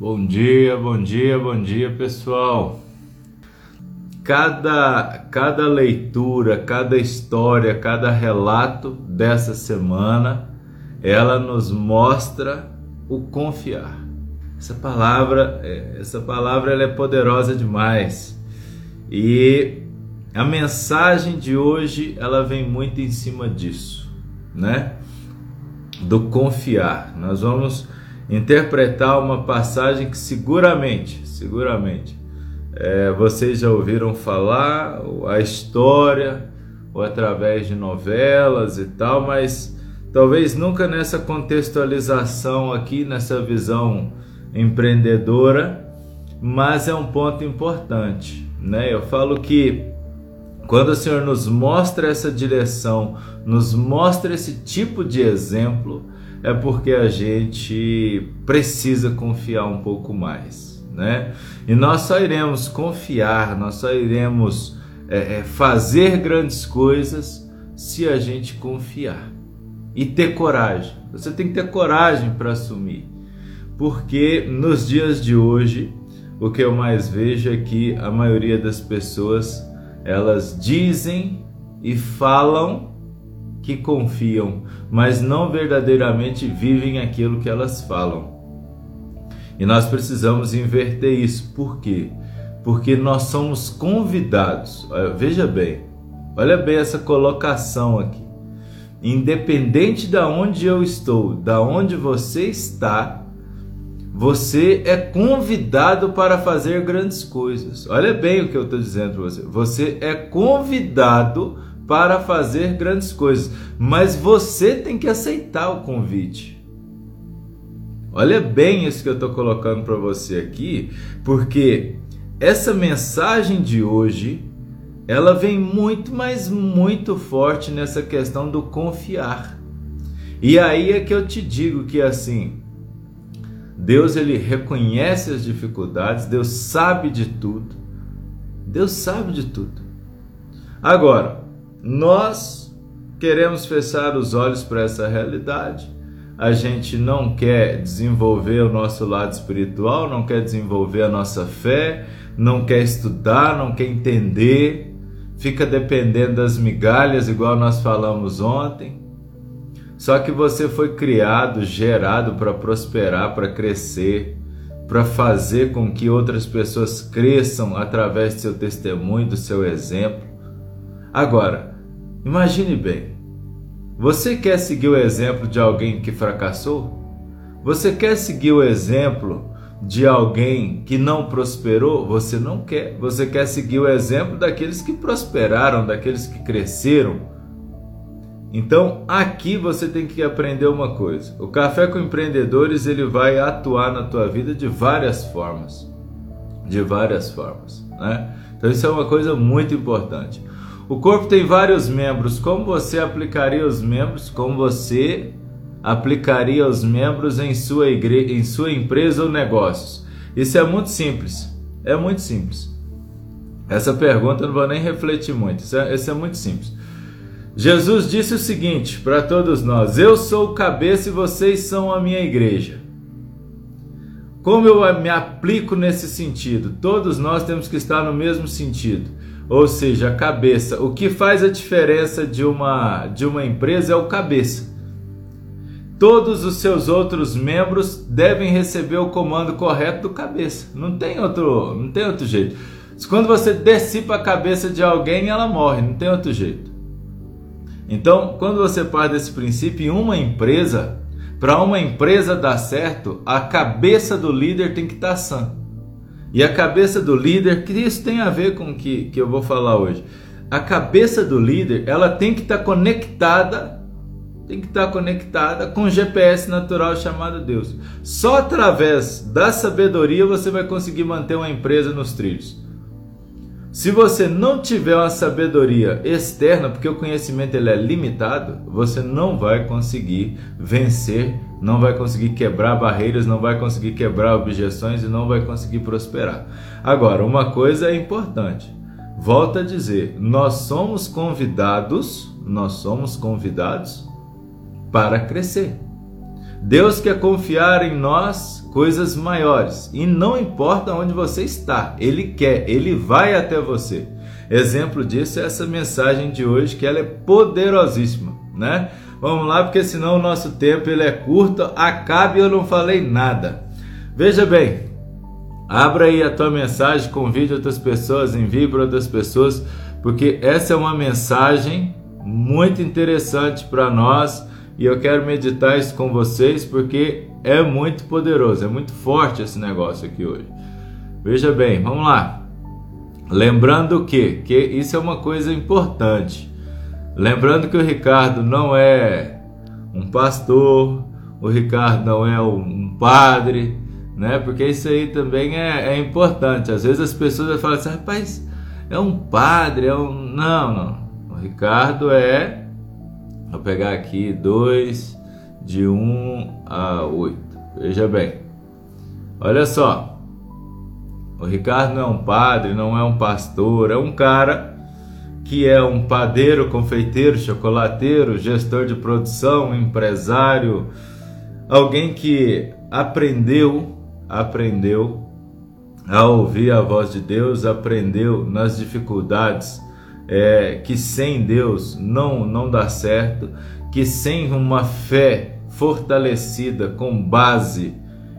Bom dia, bom dia, bom dia, pessoal. Cada, cada leitura, cada história, cada relato dessa semana, ela nos mostra o confiar. Essa palavra, é, essa palavra ela é poderosa demais. E a mensagem de hoje, ela vem muito em cima disso, né? Do confiar. Nós vamos interpretar uma passagem que seguramente, seguramente, é, vocês já ouviram falar a história ou através de novelas e tal, mas talvez nunca nessa contextualização aqui, nessa visão empreendedora, mas é um ponto importante, né? Eu falo que quando o Senhor nos mostra essa direção, nos mostra esse tipo de exemplo, é porque a gente precisa confiar um pouco mais, né? E nós só iremos confiar, nós só iremos é, é, fazer grandes coisas se a gente confiar e ter coragem. Você tem que ter coragem para assumir, porque nos dias de hoje o que eu mais vejo é que a maioria das pessoas elas dizem e falam que confiam, mas não verdadeiramente vivem aquilo que elas falam. E nós precisamos inverter isso. Por quê? Porque nós somos convidados. Veja bem, olha bem essa colocação aqui. Independente da onde eu estou, da onde você está, você é convidado para fazer grandes coisas. Olha bem o que eu estou dizendo para você. Você é convidado para fazer grandes coisas, mas você tem que aceitar o convite. Olha bem isso que eu estou colocando para você aqui, porque essa mensagem de hoje ela vem muito, mas muito forte nessa questão do confiar. E aí é que eu te digo que assim, Deus ele reconhece as dificuldades, Deus sabe de tudo. Deus sabe de tudo. Agora, nós queremos fechar os olhos para essa realidade. A gente não quer desenvolver o nosso lado espiritual, não quer desenvolver a nossa fé, não quer estudar, não quer entender, fica dependendo das migalhas, igual nós falamos ontem. Só que você foi criado, gerado para prosperar, para crescer, para fazer com que outras pessoas cresçam através do seu testemunho, do seu exemplo. Agora, imagine bem: você quer seguir o exemplo de alguém que fracassou? Você quer seguir o exemplo de alguém que não prosperou? Você não quer. Você quer seguir o exemplo daqueles que prosperaram, daqueles que cresceram. Então, aqui você tem que aprender uma coisa. O café com empreendedores, ele vai atuar na tua vida de várias formas. De várias formas, né? Então isso é uma coisa muito importante. O corpo tem vários membros. Como você aplicaria os membros? Como você aplicaria os membros em sua, igre... em sua empresa ou negócios? Isso é muito simples. É muito simples. Essa pergunta eu não vou nem refletir muito. Isso é, isso é muito simples. Jesus disse o seguinte para todos nós: Eu sou o cabeça e vocês são a minha igreja. Como eu me aplico nesse sentido? Todos nós temos que estar no mesmo sentido ou seja, a cabeça. O que faz a diferença de uma, de uma empresa é o cabeça. Todos os seus outros membros devem receber o comando correto do cabeça. Não tem outro, não tem outro jeito. Quando você dissipa a cabeça de alguém, ela morre, não tem outro jeito. Então, quando você parte desse princípio, em uma empresa, para uma empresa dar certo, a cabeça do líder tem que estar sã. E a cabeça do líder, que isso tem a ver com o que, que eu vou falar hoje. A cabeça do líder, ela tem que estar tá conectada, tem que estar tá conectada com o GPS natural chamado Deus. Só através da sabedoria você vai conseguir manter uma empresa nos trilhos. Se você não tiver uma sabedoria externa, porque o conhecimento ele é limitado, você não vai conseguir vencer, não vai conseguir quebrar barreiras, não vai conseguir quebrar objeções e não vai conseguir prosperar. Agora, uma coisa é importante. Volto a dizer, nós somos convidados, nós somos convidados para crescer. Deus quer confiar em nós coisas maiores. E não importa onde você está, Ele quer, Ele vai até você. Exemplo disso é essa mensagem de hoje, que ela é poderosíssima, né? Vamos lá, porque senão o nosso tempo ele é curto, acabe eu não falei nada. Veja bem, abra aí a tua mensagem, convide outras pessoas, envie para outras pessoas, porque essa é uma mensagem muito interessante para nós e eu quero meditar isso com vocês porque é muito poderoso, é muito forte esse negócio aqui hoje. Veja bem, vamos lá. Lembrando que, que isso é uma coisa importante. Lembrando que o Ricardo não é um pastor, o Ricardo não é um padre, né? Porque isso aí também é, é importante. Às vezes as pessoas falam assim, rapaz, é um padre, é um. Não, não. O Ricardo é. Vou pegar aqui dois de 1 a 8. Veja bem. Olha só. O Ricardo não é um padre, não é um pastor, é um cara que é um padeiro, confeiteiro, chocolateiro, gestor de produção, empresário, alguém que aprendeu, aprendeu a ouvir a voz de Deus, aprendeu nas dificuldades é, que sem Deus não não dá certo, que sem uma fé fortalecida com base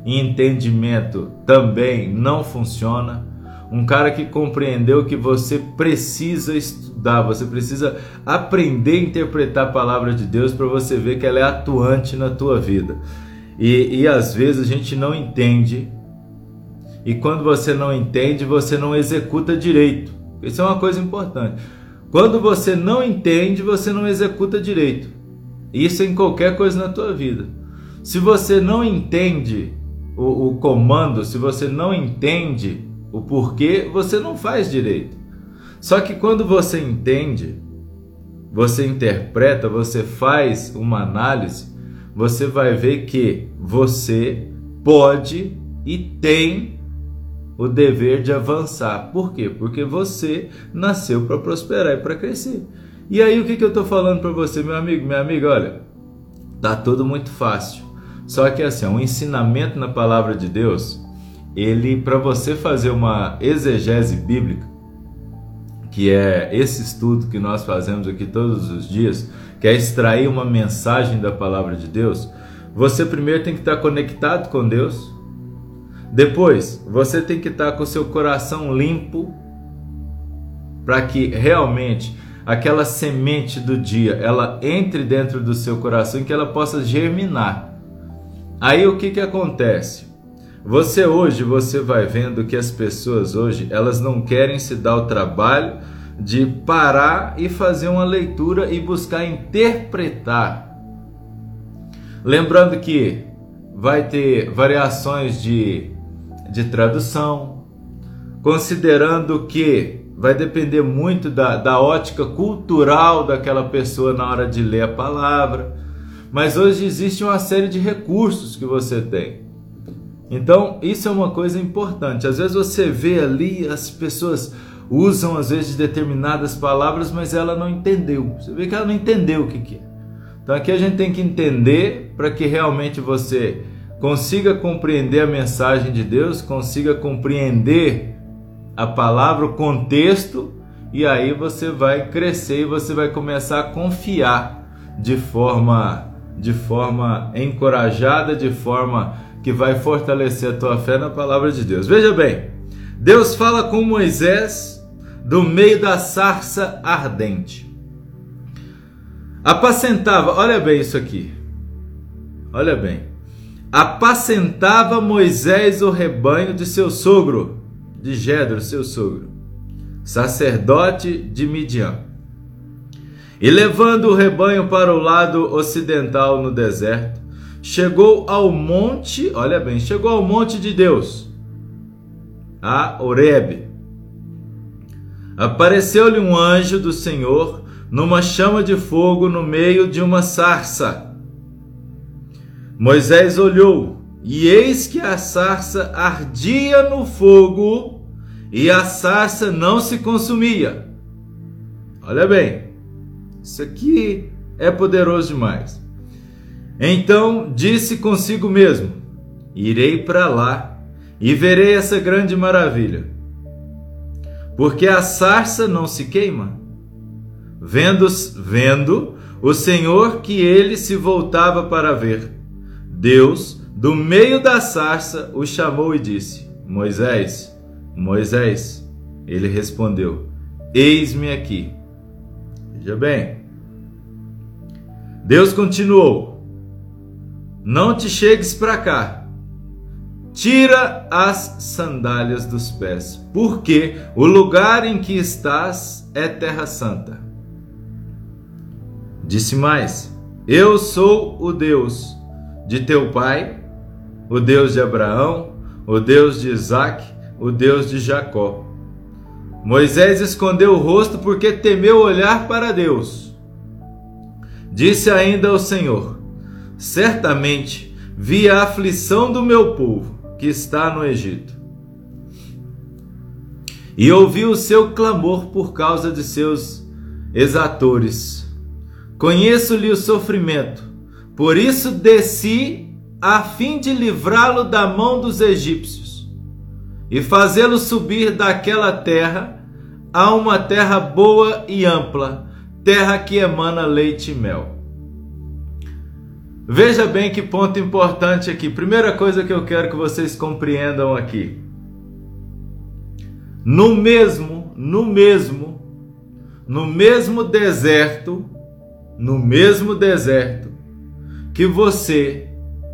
e entendimento também não funciona. Um cara que compreendeu que você precisa estudar, você precisa aprender a interpretar a palavra de Deus para você ver que ela é atuante na tua vida. E, e às vezes a gente não entende, e quando você não entende, você não executa direito. Isso é uma coisa importante. Quando você não entende, você não executa direito. Isso em qualquer coisa na tua vida. Se você não entende o, o comando, se você não entende o porquê, você não faz direito. Só que quando você entende, você interpreta, você faz uma análise, você vai ver que você pode e tem o dever de avançar. Por quê? Porque você nasceu para prosperar e para crescer. E aí o que, que eu estou falando para você, meu amigo, minha amiga? Olha, tá tudo muito fácil. Só que assim, um ensinamento na palavra de Deus, ele para você fazer uma exegese bíblica, que é esse estudo que nós fazemos aqui todos os dias, que é extrair uma mensagem da palavra de Deus, você primeiro tem que estar conectado com Deus, depois, você tem que estar com o seu coração limpo para que realmente aquela semente do dia ela entre dentro do seu coração e que ela possa germinar. Aí o que que acontece? Você hoje você vai vendo que as pessoas hoje elas não querem se dar o trabalho de parar e fazer uma leitura e buscar interpretar. Lembrando que vai ter variações de de tradução, considerando que vai depender muito da, da ótica cultural daquela pessoa na hora de ler a palavra. Mas hoje existe uma série de recursos que você tem. Então, isso é uma coisa importante. Às vezes você vê ali as pessoas usam às vezes determinadas palavras, mas ela não entendeu. Você vê que ela não entendeu o que, que é. Então aqui a gente tem que entender para que realmente você consiga compreender a mensagem de Deus, consiga compreender a palavra, o contexto, e aí você vai crescer e você vai começar a confiar de forma de forma encorajada, de forma que vai fortalecer a tua fé na palavra de Deus. Veja bem, Deus fala com Moisés do meio da sarça ardente. Apacentava, olha bem isso aqui. Olha bem apacentava Moisés o rebanho de seu sogro, de Jedro, seu sogro, sacerdote de Midian. E levando o rebanho para o lado ocidental no deserto, chegou ao monte, olha bem, chegou ao monte de Deus, a Oreb. Apareceu-lhe um anjo do Senhor numa chama de fogo no meio de uma sarça. Moisés olhou, e eis que a sarça ardia no fogo, e a sarça não se consumia. Olha bem, isso aqui é poderoso demais. Então disse consigo mesmo: irei para lá e verei essa grande maravilha. Porque a sarça não se queima. Vendo, vendo o Senhor que ele se voltava para ver, Deus, do meio da sarça, o chamou e disse: Moisés, Moisés. Ele respondeu: Eis-me aqui. Veja bem. Deus continuou: Não te chegues para cá Tira as sandálias dos pés, porque o lugar em que estás é terra santa. Disse mais: Eu sou o Deus de teu pai, o Deus de Abraão, o Deus de Isaque, o Deus de Jacó. Moisés escondeu o rosto porque temeu olhar para Deus. Disse ainda o Senhor: Certamente vi a aflição do meu povo que está no Egito. E ouvi o seu clamor por causa de seus exatores. Conheço-lhe o sofrimento, por isso desci a fim de livrá-lo da mão dos egípcios e fazê-lo subir daquela terra a uma terra boa e ampla, terra que emana leite e mel. Veja bem que ponto importante aqui. Primeira coisa que eu quero que vocês compreendam aqui. No mesmo, no mesmo, no mesmo deserto, no mesmo deserto que você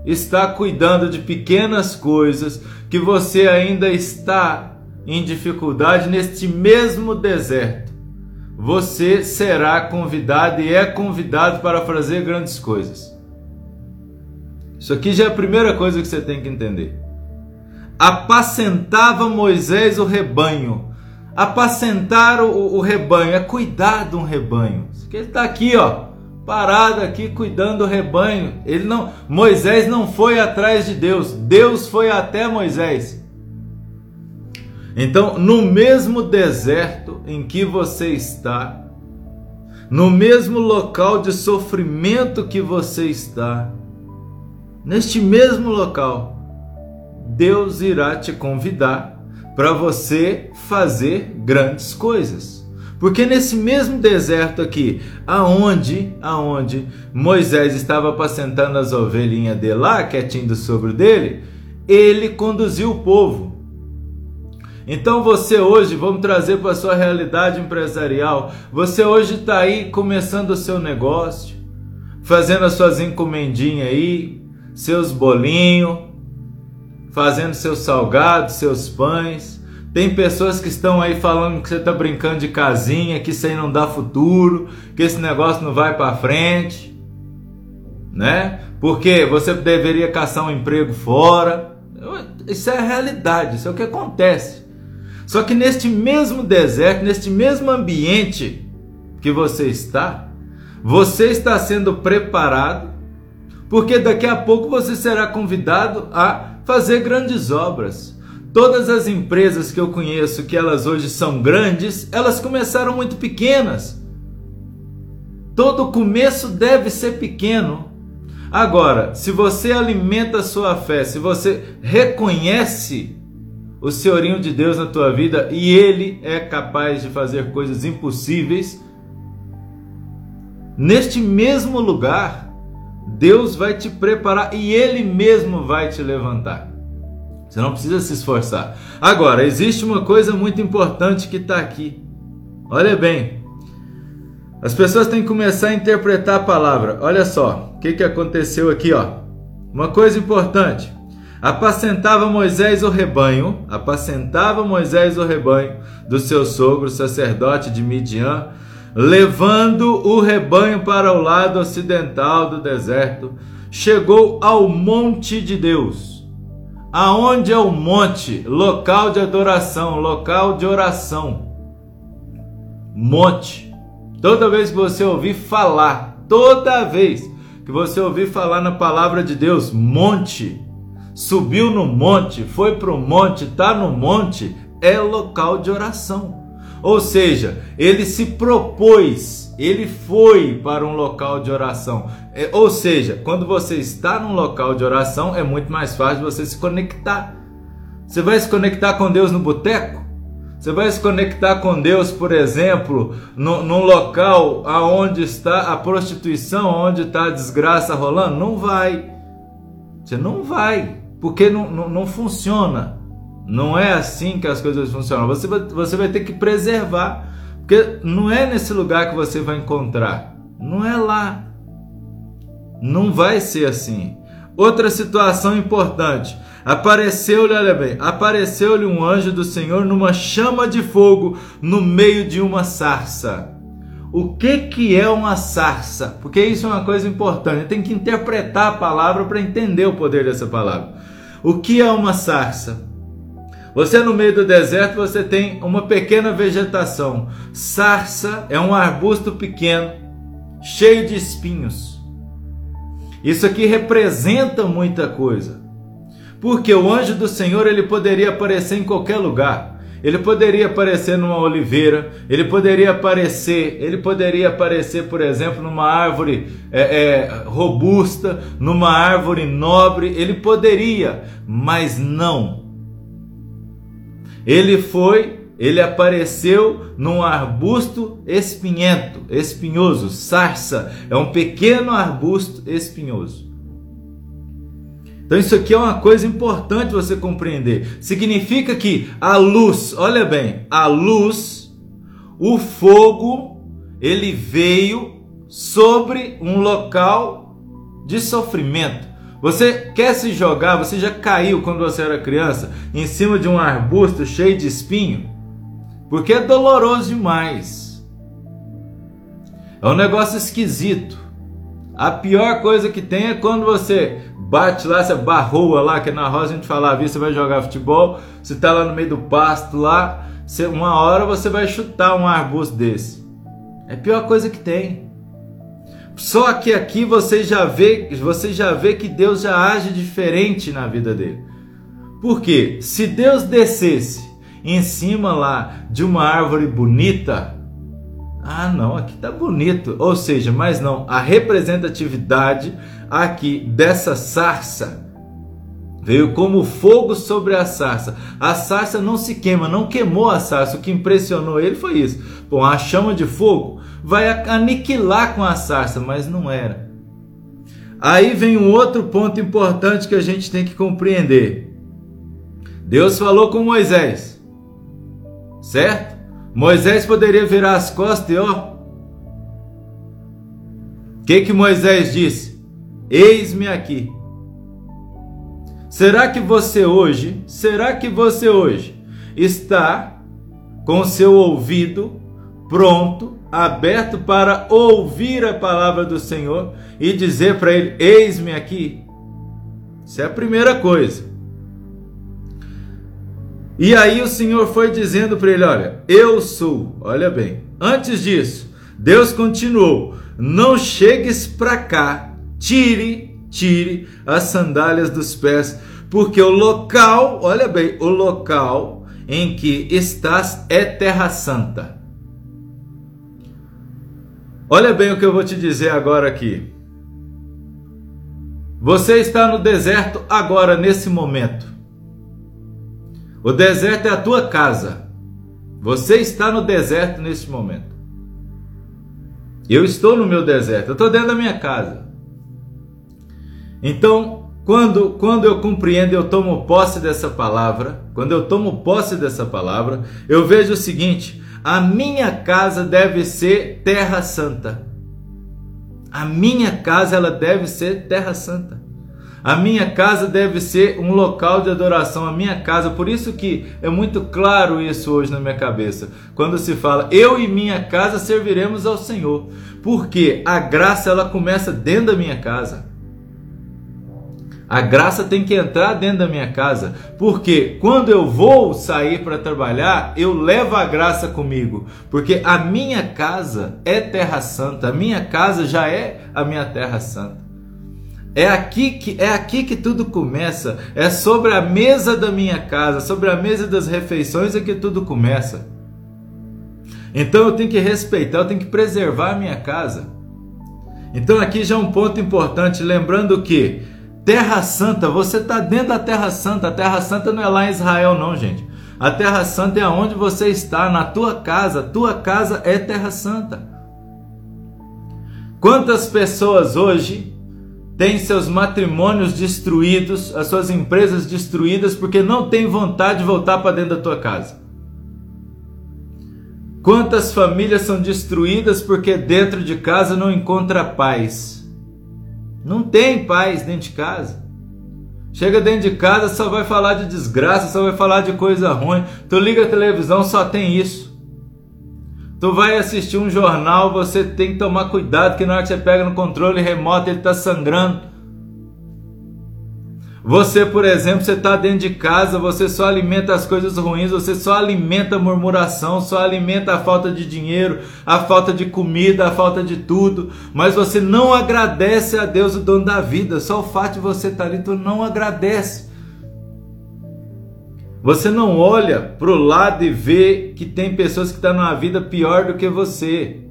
está cuidando de pequenas coisas, que você ainda está em dificuldade neste mesmo deserto, você será convidado e é convidado para fazer grandes coisas. Isso aqui já é a primeira coisa que você tem que entender. Apacentava Moisés o rebanho. Apacentar o, o rebanho é cuidar de um rebanho. Ele está aqui, ó, parado aqui cuidando do rebanho. Ele não, Moisés não foi atrás de Deus. Deus foi até Moisés. Então, no mesmo deserto em que você está, no mesmo local de sofrimento que você está, neste mesmo local, Deus irá te convidar para você fazer grandes coisas. Porque nesse mesmo deserto aqui, aonde, aonde Moisés estava apacentando as ovelhinhas dele lá, quietinho sobre dele, ele conduziu o povo. Então você hoje, vamos trazer para a sua realidade empresarial, você hoje está aí começando o seu negócio, fazendo as suas encomendinhas aí, seus bolinhos, fazendo seus salgados, seus pães. Tem pessoas que estão aí falando que você está brincando de casinha, que isso aí não dá futuro, que esse negócio não vai para frente, né? Porque você deveria caçar um emprego fora. Isso é a realidade, isso é o que acontece. Só que neste mesmo deserto, neste mesmo ambiente que você está, você está sendo preparado porque daqui a pouco você será convidado a fazer grandes obras. Todas as empresas que eu conheço que elas hoje são grandes, elas começaram muito pequenas. Todo começo deve ser pequeno. Agora, se você alimenta a sua fé, se você reconhece o Senhorinho de Deus na tua vida e Ele é capaz de fazer coisas impossíveis, neste mesmo lugar, Deus vai te preparar e Ele mesmo vai te levantar. Você não precisa se esforçar. Agora, existe uma coisa muito importante que está aqui. Olha bem. As pessoas têm que começar a interpretar a palavra. Olha só, o que, que aconteceu aqui, ó. Uma coisa importante. Apacentava Moisés o rebanho, apacentava Moisés o rebanho do seu sogro, sacerdote de Midian, levando o rebanho para o lado ocidental do deserto, chegou ao monte de Deus. Aonde é o monte? Local de adoração, local de oração. Monte. Toda vez que você ouvir falar, toda vez que você ouvir falar na palavra de Deus, monte, subiu no monte, foi para o monte, está no monte, é local de oração. Ou seja, ele se propôs ele foi para um local de oração. É, ou seja, quando você está num local de oração, é muito mais fácil você se conectar. Você vai se conectar com Deus no boteco? Você vai se conectar com Deus, por exemplo, no, num local aonde está a prostituição, onde está a desgraça rolando? Não vai. Você não vai, porque não, não, não funciona. Não é assim que as coisas funcionam. Você você vai ter que preservar, porque não é nesse lugar que você vai encontrar. Não é lá. Não vai ser assim. Outra situação importante. Apareceu-lhe, olha bem, apareceu-lhe um anjo do Senhor numa chama de fogo no meio de uma sarça. O que que é uma sarça? Porque isso é uma coisa importante. Tem que interpretar a palavra para entender o poder dessa palavra. O que é uma sarça? Você no meio do deserto, você tem uma pequena vegetação. Sarça é um arbusto pequeno, cheio de espinhos. Isso aqui representa muita coisa. Porque o anjo do Senhor ele poderia aparecer em qualquer lugar. Ele poderia aparecer numa oliveira, ele poderia aparecer, ele poderia aparecer, por exemplo, numa árvore é, é, robusta, numa árvore nobre, ele poderia, mas não. Ele foi, ele apareceu num arbusto espinhento, espinhoso, sarça, é um pequeno arbusto espinhoso. Então isso aqui é uma coisa importante você compreender. Significa que a luz, olha bem, a luz, o fogo, ele veio sobre um local de sofrimento. Você quer se jogar, você já caiu quando você era criança em cima de um arbusto cheio de espinho? Porque é doloroso demais. É um negócio esquisito. A pior coisa que tem é quando você bate lá, você barroa lá, que na roça a gente falava isso, você vai jogar futebol, você tá lá no meio do pasto lá, você, uma hora você vai chutar um arbusto desse. É a pior coisa que tem. Só que aqui você já vê, você já vê que Deus já age diferente na vida dele. Por quê? Se Deus descesse em cima lá de uma árvore bonita, ah, não, aqui tá bonito. Ou seja, mas não, a representatividade aqui dessa sarça veio como fogo sobre a sarça. A sarça não se queima, não queimou a sarça. O que impressionou ele foi isso. Bom, a chama de fogo vai aniquilar com a sarça, mas não era. Aí vem um outro ponto importante que a gente tem que compreender. Deus falou com Moisés, certo? Moisés poderia virar as costas e ó. O que que Moisés disse? Eis-me aqui. Será que você hoje, será que você hoje está com seu ouvido pronto, aberto para ouvir a palavra do Senhor e dizer para ele: Eis-me aqui? Isso é a primeira coisa. E aí o Senhor foi dizendo para ele: Olha, eu sou. Olha bem. Antes disso, Deus continuou: Não chegues para cá, tire, tire as sandálias dos pés, porque o local, olha bem, o local em que estás é terra santa. Olha bem o que eu vou te dizer agora aqui. Você está no deserto agora, nesse momento. O deserto é a tua casa. Você está no deserto neste momento. Eu estou no meu deserto, eu estou dentro da minha casa. Então, quando, quando eu compreendo, eu tomo posse dessa palavra, quando eu tomo posse dessa palavra, eu vejo o seguinte: a minha casa deve ser terra santa. A minha casa ela deve ser terra santa. A minha casa deve ser um local de adoração, a minha casa. Por isso que é muito claro isso hoje na minha cabeça. Quando se fala, eu e minha casa serviremos ao Senhor. Porque a graça ela começa dentro da minha casa. A graça tem que entrar dentro da minha casa, porque quando eu vou sair para trabalhar, eu levo a graça comigo, porque a minha casa é terra santa, a minha casa já é a minha terra santa. É aqui que é aqui que tudo começa. É sobre a mesa da minha casa, sobre a mesa das refeições é que tudo começa. Então eu tenho que respeitar, eu tenho que preservar a minha casa. Então aqui já é um ponto importante, lembrando que Terra Santa, você está dentro da Terra Santa. A Terra Santa não é lá em Israel, não, gente. A Terra Santa é onde você está, na tua casa. Tua casa é Terra Santa. Quantas pessoas hoje têm seus matrimônios destruídos, as suas empresas destruídas porque não têm vontade de voltar para dentro da tua casa? Quantas famílias são destruídas porque dentro de casa não encontra paz? Não tem paz dentro de casa. Chega dentro de casa, só vai falar de desgraça, só vai falar de coisa ruim. Tu liga a televisão, só tem isso. Tu vai assistir um jornal, você tem que tomar cuidado que na hora que você pega no controle remoto ele está sangrando. Você, por exemplo, você está dentro de casa, você só alimenta as coisas ruins, você só alimenta a murmuração, só alimenta a falta de dinheiro, a falta de comida, a falta de tudo, mas você não agradece a Deus, o dono da vida. Só o fato de você estar tá ali, tu não agradece. Você não olha para o lado e vê que tem pessoas que estão tá numa vida pior do que você.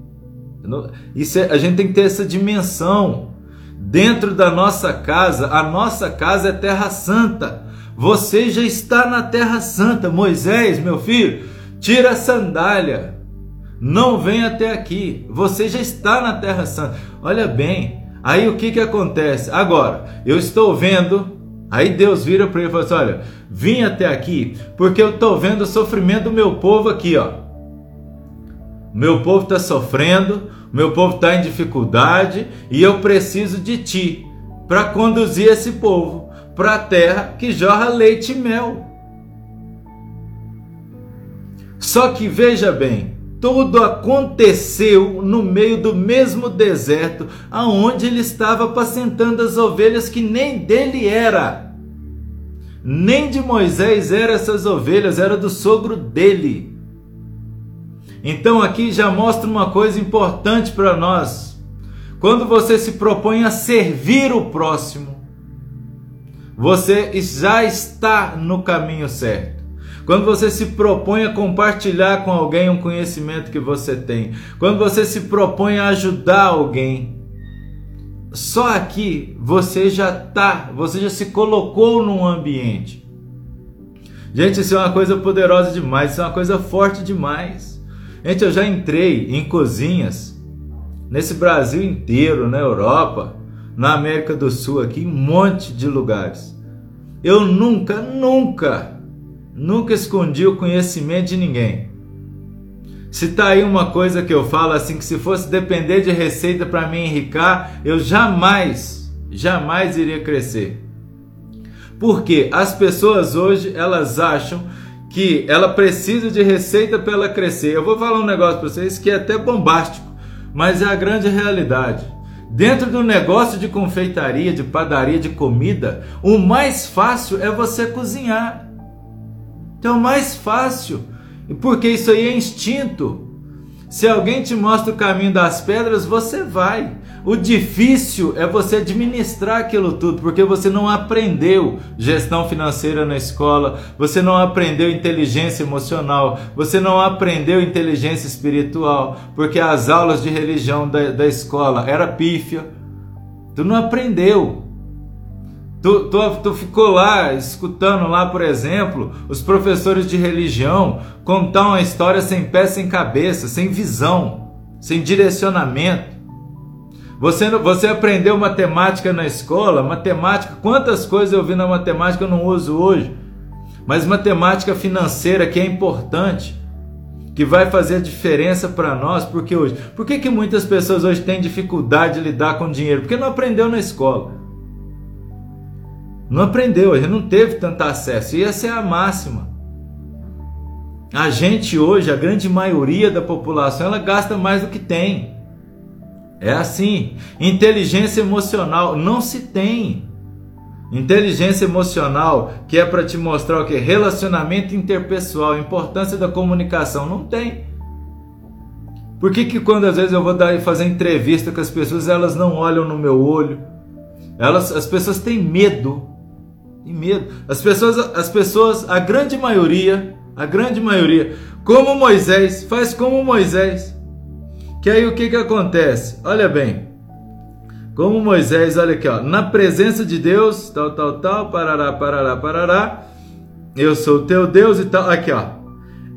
Isso é, a gente tem que ter essa dimensão dentro da nossa casa, a nossa casa é terra santa. Você já está na terra santa. Moisés, meu filho, tira a sandália. Não vem até aqui. Você já está na terra santa. Olha bem. Aí o que que acontece? Agora, eu estou vendo Aí Deus vira para ele e fala assim: Olha, vim até aqui porque eu estou vendo o sofrimento do meu povo aqui, ó. Meu povo está sofrendo, meu povo está em dificuldade e eu preciso de ti para conduzir esse povo para a terra que jorra leite e mel. Só que veja bem, tudo aconteceu no meio do mesmo deserto, aonde ele estava apacentando as ovelhas que nem dele era. Nem de Moisés eram essas ovelhas, era do sogro dele. Então aqui já mostra uma coisa importante para nós. Quando você se propõe a servir o próximo, você já está no caminho certo. Quando você se propõe a compartilhar com alguém um conhecimento que você tem, quando você se propõe a ajudar alguém, só aqui você já está, você já se colocou num ambiente. Gente, isso é uma coisa poderosa demais, isso é uma coisa forte demais. Gente, eu já entrei em cozinhas nesse Brasil inteiro, na Europa, na América do Sul, aqui, em um monte de lugares. Eu nunca, nunca, nunca escondi o conhecimento de ninguém. Se tá aí uma coisa que eu falo assim, que se fosse depender de receita para me enricar, eu jamais, jamais iria crescer. Porque as pessoas hoje, elas acham que ela precisa de receita para ela crescer. Eu vou falar um negócio para vocês que é até bombástico, mas é a grande realidade. Dentro do negócio de confeitaria, de padaria, de comida, o mais fácil é você cozinhar. Então, o mais fácil, porque isso aí é instinto. Se alguém te mostra o caminho das pedras, você vai. O difícil é você administrar aquilo tudo, porque você não aprendeu gestão financeira na escola, você não aprendeu inteligência emocional, você não aprendeu inteligência espiritual, porque as aulas de religião da, da escola era pífia. Tu não aprendeu. Tu, tu, tu ficou lá escutando lá, por exemplo, os professores de religião contar uma história sem pé, sem cabeça, sem visão, sem direcionamento. Você, você aprendeu matemática na escola? Matemática, quantas coisas eu vi na matemática eu não uso hoje? Mas matemática financeira que é importante, que vai fazer a diferença para nós, porque hoje, por que, que muitas pessoas hoje têm dificuldade de lidar com dinheiro? Porque não aprendeu na escola. Não aprendeu, gente não teve tanto acesso. E essa é a máxima. A gente hoje, a grande maioria da população, ela gasta mais do que tem. É assim. Inteligência emocional não se tem. Inteligência emocional, que é para te mostrar o que? Relacionamento interpessoal, importância da comunicação, não tem. Por que, que quando às vezes eu vou dar, fazer entrevista com as pessoas, elas não olham no meu olho? Elas, as pessoas têm medo. Têm medo. As pessoas, as pessoas, a grande maioria, a grande maioria, como Moisés, faz como Moisés. Que aí o que que acontece? Olha bem, como Moisés, olha aqui, ó, na presença de Deus, tal, tal, tal, parará, parará, parará, eu sou teu Deus e tal, aqui, ó,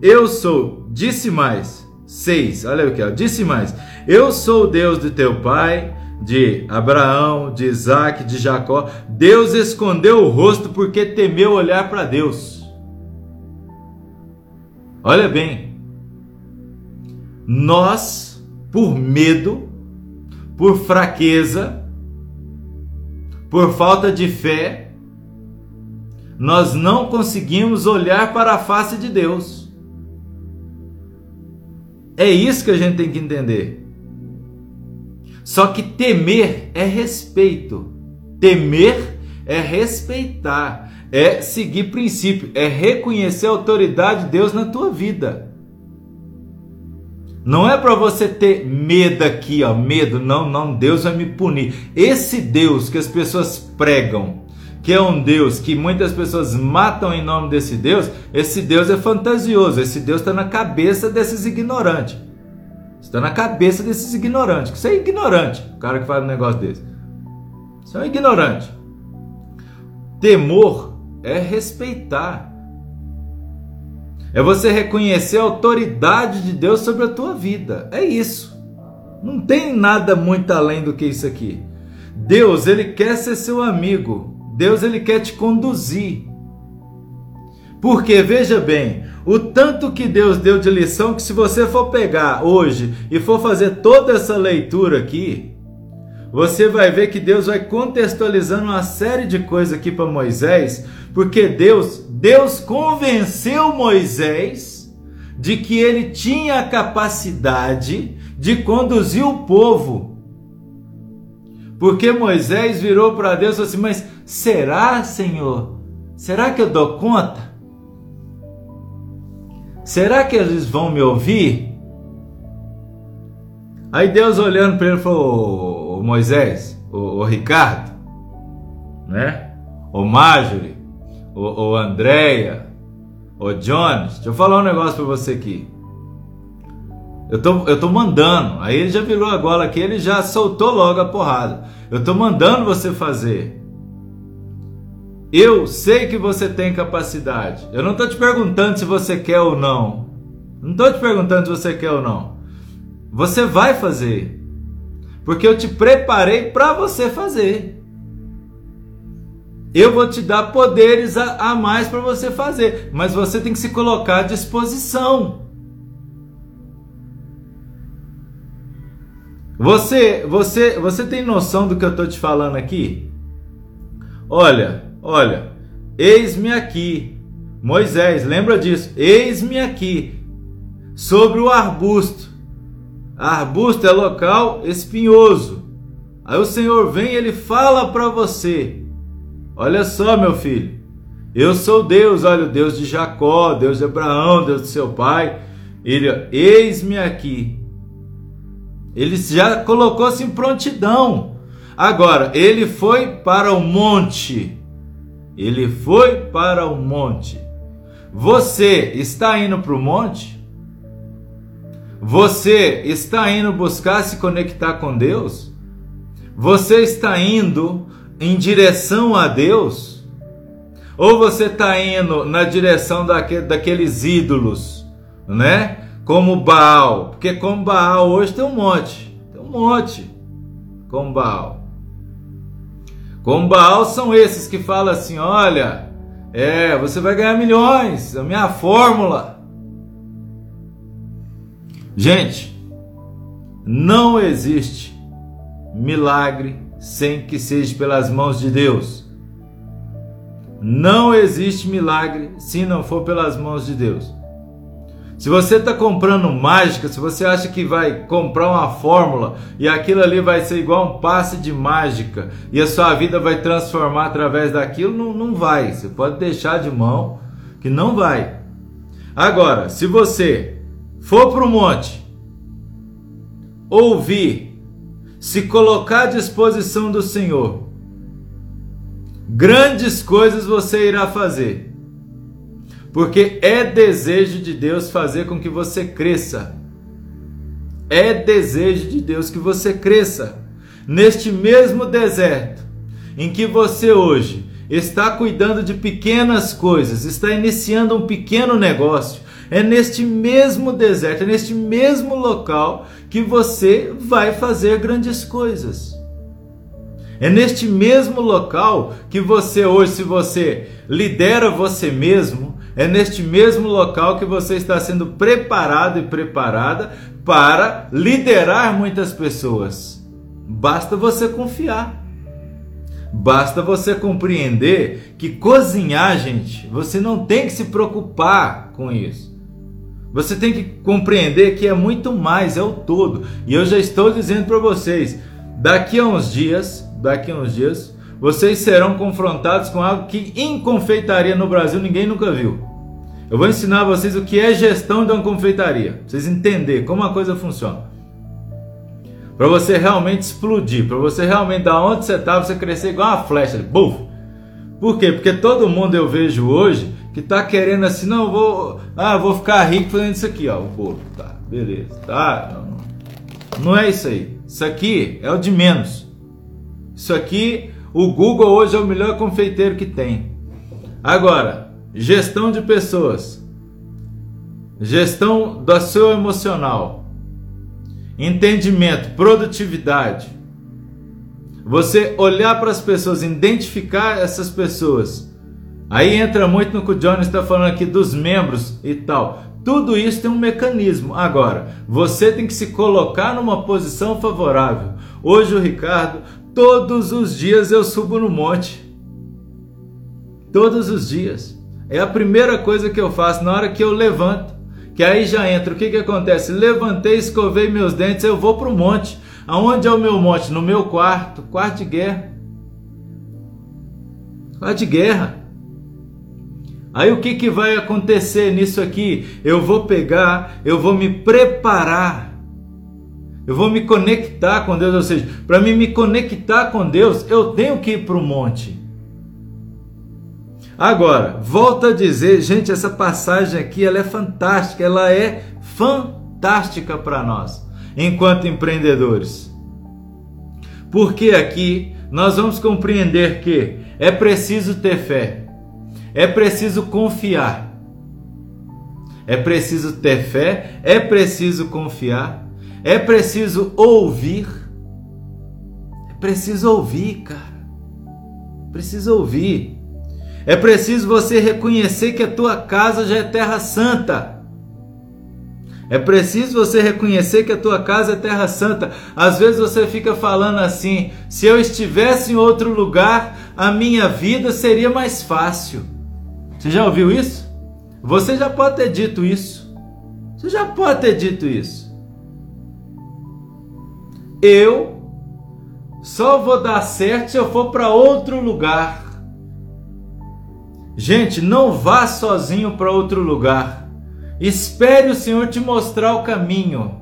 eu sou, disse mais, seis, olha aqui, ó, disse mais, eu sou o Deus de teu pai, de Abraão, de Isaac, de Jacó. Deus escondeu o rosto porque temeu olhar para Deus. Olha bem, nós, por medo, por fraqueza, por falta de fé, nós não conseguimos olhar para a face de Deus. É isso que a gente tem que entender. Só que temer é respeito. Temer é respeitar, é seguir princípio, é reconhecer a autoridade de Deus na tua vida. Não é para você ter medo aqui, ó, medo, não, não, Deus vai me punir. Esse Deus que as pessoas pregam, que é um Deus que muitas pessoas matam em nome desse Deus, esse Deus é fantasioso, esse Deus está na cabeça desses ignorantes. Está na cabeça desses ignorantes. Você é ignorante, o cara que faz um negócio desse. Você é um ignorante. Temor é respeitar. É você reconhecer a autoridade de Deus sobre a tua vida. É isso. Não tem nada muito além do que isso aqui. Deus, ele quer ser seu amigo. Deus, ele quer te conduzir. Porque veja bem, o tanto que Deus deu de lição que se você for pegar hoje e for fazer toda essa leitura aqui, você vai ver que Deus vai contextualizando uma série de coisas aqui para Moisés, porque Deus, Deus convenceu Moisés de que ele tinha a capacidade de conduzir o povo. Porque Moisés virou para Deus e falou assim: Mas será, Senhor? Será que eu dou conta? Será que eles vão me ouvir? Aí Deus olhando para ele falou: o Moisés, o, Ricardo, né? O Marjorie, o, o Andréia, o Jones, deixa eu falar um negócio para você aqui. Eu tô, eu tô mandando. Aí ele já virou a gola aqui, ele já soltou logo a porrada. Eu tô mandando você fazer. Eu sei que você tem capacidade. Eu não estou te perguntando se você quer ou não. Não estou te perguntando se você quer ou não. Você vai fazer. Porque eu te preparei para você fazer. Eu vou te dar poderes a, a mais para você fazer. Mas você tem que se colocar à disposição. Você, você, você tem noção do que eu estou te falando aqui? Olha, Olha, eis-me aqui. Moisés, lembra disso? Eis-me aqui. Sobre o arbusto. Arbusto é local espinhoso. Aí o Senhor vem e ele fala para você: Olha só, meu filho. Eu sou Deus, olha, o Deus de Jacó, Deus de Abraão, Deus de seu pai. Ele, eis-me aqui. Ele já colocou-se em prontidão. Agora, ele foi para o monte ele foi para o monte. Você está indo para o monte? Você está indo buscar se conectar com Deus? Você está indo em direção a Deus? Ou você está indo na direção daqueles ídolos, né? Como Baal, porque como Baal hoje tem um monte, tem um monte como Baal. Com Baal são esses que falam assim: olha, é, você vai ganhar milhões, a minha fórmula. Gente, não existe milagre sem que seja pelas mãos de Deus. Não existe milagre se não for pelas mãos de Deus. Se você está comprando mágica, se você acha que vai comprar uma fórmula e aquilo ali vai ser igual um passe de mágica e a sua vida vai transformar através daquilo, não, não vai. Você pode deixar de mão que não vai. Agora, se você for para o monte, ouvir, se colocar à disposição do Senhor, grandes coisas você irá fazer. Porque é desejo de Deus fazer com que você cresça. É desejo de Deus que você cresça. Neste mesmo deserto em que você hoje está cuidando de pequenas coisas, está iniciando um pequeno negócio, é neste mesmo deserto, é neste mesmo local que você vai fazer grandes coisas. É neste mesmo local que você hoje, se você lidera você mesmo, é neste mesmo local que você está sendo preparado e preparada para liderar muitas pessoas. Basta você confiar. Basta você compreender que cozinhar, gente, você não tem que se preocupar com isso. Você tem que compreender que é muito mais, é o todo. E eu já estou dizendo para vocês, daqui a uns dias, daqui a uns dias, vocês serão confrontados com algo que em confeitaria no Brasil ninguém nunca viu. Eu vou ensinar vocês o que é gestão de uma confeitaria, pra vocês entenderem como a coisa funciona. Para você realmente explodir, para você realmente da onde você está, você crescer igual uma flecha, buf. Por quê? Porque todo mundo eu vejo hoje que está querendo assim, não, vou, ah, vou ficar rico fazendo isso aqui, ó, o bolo, tá, beleza, tá, não, não é isso aí. Isso aqui é o de menos. Isso aqui, o Google hoje é o melhor confeiteiro que tem. Agora, gestão de pessoas, gestão do seu emocional, entendimento, produtividade. Você olhar para as pessoas, identificar essas pessoas. Aí entra muito no que o Johnny está falando aqui dos membros e tal. Tudo isso tem um mecanismo. Agora, você tem que se colocar numa posição favorável. Hoje o Ricardo Todos os dias eu subo no monte. Todos os dias. É a primeira coisa que eu faço na hora que eu levanto. Que aí já entra. O que, que acontece? Levantei, escovei meus dentes, eu vou para o monte. Aonde é o meu monte? No meu quarto. Quarto de guerra. Quarto de guerra. Aí o que, que vai acontecer nisso aqui? Eu vou pegar, eu vou me preparar eu vou me conectar com Deus, ou seja, para mim me conectar com Deus, eu tenho que ir para o monte. Agora, volta a dizer, gente, essa passagem aqui ela é fantástica, ela é fantástica para nós, enquanto empreendedores. Porque aqui nós vamos compreender que é preciso ter fé, é preciso confiar, é preciso ter fé, é preciso confiar é preciso ouvir. É preciso ouvir, cara. Precisa ouvir. É preciso você reconhecer que a tua casa já é terra santa. É preciso você reconhecer que a tua casa é terra santa. Às vezes você fica falando assim: se eu estivesse em outro lugar, a minha vida seria mais fácil. Você já ouviu isso? Você já pode ter dito isso. Você já pode ter dito isso eu só vou dar certo se eu for para outro lugar. Gente, não vá sozinho para outro lugar. Espere o Senhor te mostrar o caminho.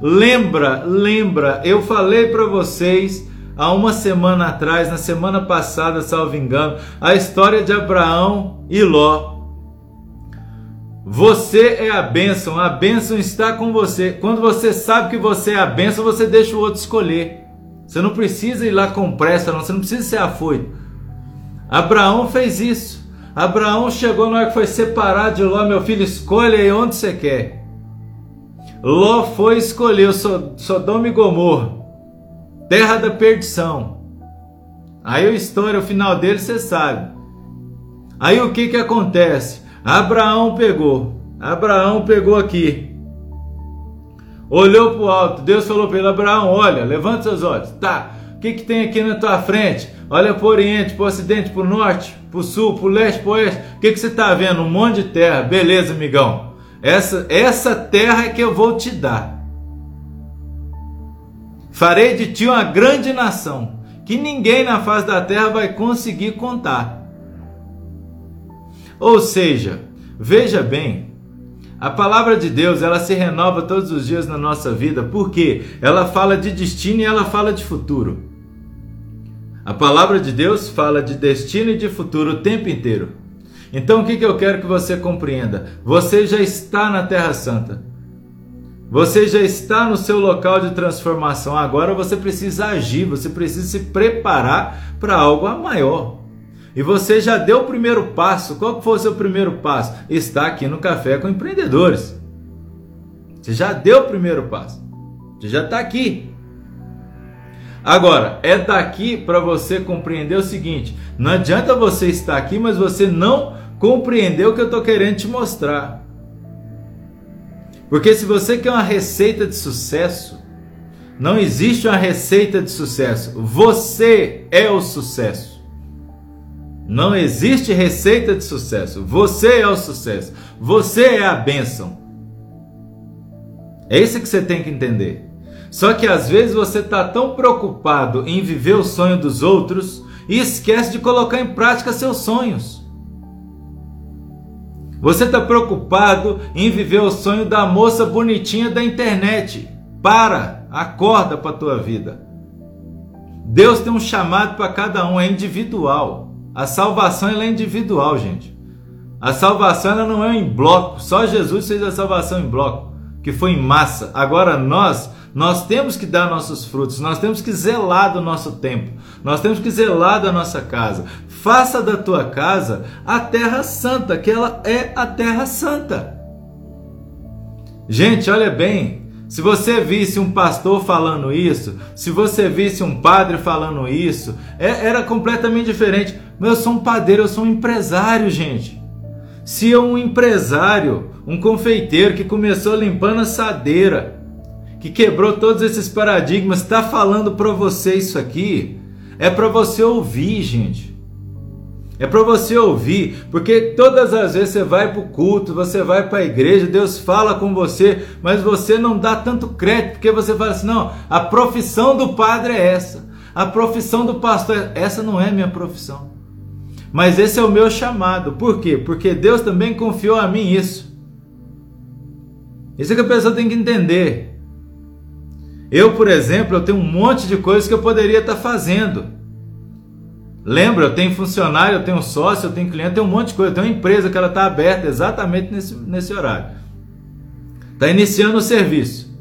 Lembra, lembra, eu falei para vocês há uma semana atrás, na semana passada, salvo engano, a história de Abraão e Ló. Você é a bênção, a bênção está com você. Quando você sabe que você é a bênção, você deixa o outro escolher. Você não precisa ir lá com pressa, não. você não precisa ser afoito. Abraão fez isso. Abraão chegou na hora que foi separado de Ló, meu filho, escolha aí onde você quer. Ló foi escolher Sodoma e Gomorra, terra da perdição. Aí a história, o final dele você sabe. Aí o que que acontece? Abraão pegou. Abraão pegou aqui. Olhou para o alto. Deus falou para ele: Abraão, olha, levanta seus olhos. Tá. O que, que tem aqui na tua frente? Olha para o oriente, para o ocidente, para o norte, para o sul, para o leste, para o oeste. O que, que você está vendo? Um monte de terra. Beleza, amigão. Essa, essa terra é que eu vou te dar. Farei de ti uma grande nação, que ninguém na face da terra vai conseguir contar. Ou seja, veja bem, a palavra de Deus, ela se renova todos os dias na nossa vida, porque ela fala de destino e ela fala de futuro. A palavra de Deus fala de destino e de futuro o tempo inteiro. Então o que, que eu quero que você compreenda? Você já está na Terra Santa. Você já está no seu local de transformação. Agora você precisa agir, você precisa se preparar para algo maior. E você já deu o primeiro passo. Qual foi o seu primeiro passo? Está aqui no Café com Empreendedores. Você já deu o primeiro passo. Você já está aqui. Agora, é daqui para você compreender o seguinte: não adianta você estar aqui, mas você não compreender o que eu estou querendo te mostrar. Porque se você quer uma receita de sucesso, não existe uma receita de sucesso. Você é o sucesso. Não existe receita de sucesso. Você é o sucesso. Você é a bênção. É isso que você tem que entender. Só que às vezes você está tão preocupado em viver o sonho dos outros e esquece de colocar em prática seus sonhos. Você está preocupado em viver o sonho da moça bonitinha da internet. Para, acorda para a tua vida. Deus tem um chamado para cada um, é individual. A salvação é individual, gente. A salvação ela não é em bloco. Só Jesus fez a salvação em bloco, que foi em massa. Agora nós nós temos que dar nossos frutos, nós temos que zelar do nosso tempo, nós temos que zelar da nossa casa. Faça da tua casa a terra santa, que ela é a terra santa. Gente, olha bem, se você visse um pastor falando isso, se você visse um padre falando isso, é, era completamente diferente. Mas eu sou um padeiro, eu sou um empresário, gente. Se eu um empresário, um confeiteiro que começou limpando assadeira, que quebrou todos esses paradigmas, está falando para você isso aqui, é para você ouvir, gente. É para você ouvir, porque todas as vezes você vai para o culto, você vai para a igreja, Deus fala com você, mas você não dá tanto crédito, porque você fala assim: não, a profissão do padre é essa, a profissão do pastor, é... essa não é minha profissão. Mas esse é o meu chamado, por quê? Porque Deus também confiou a mim isso. Isso é que a pessoa tem que entender. Eu, por exemplo, eu tenho um monte de coisas que eu poderia estar fazendo. Lembra, eu tenho funcionário, eu tenho sócio, eu tenho cliente, eu tenho um monte de coisa. Eu tenho uma empresa que ela está aberta exatamente nesse, nesse horário. Está iniciando o serviço.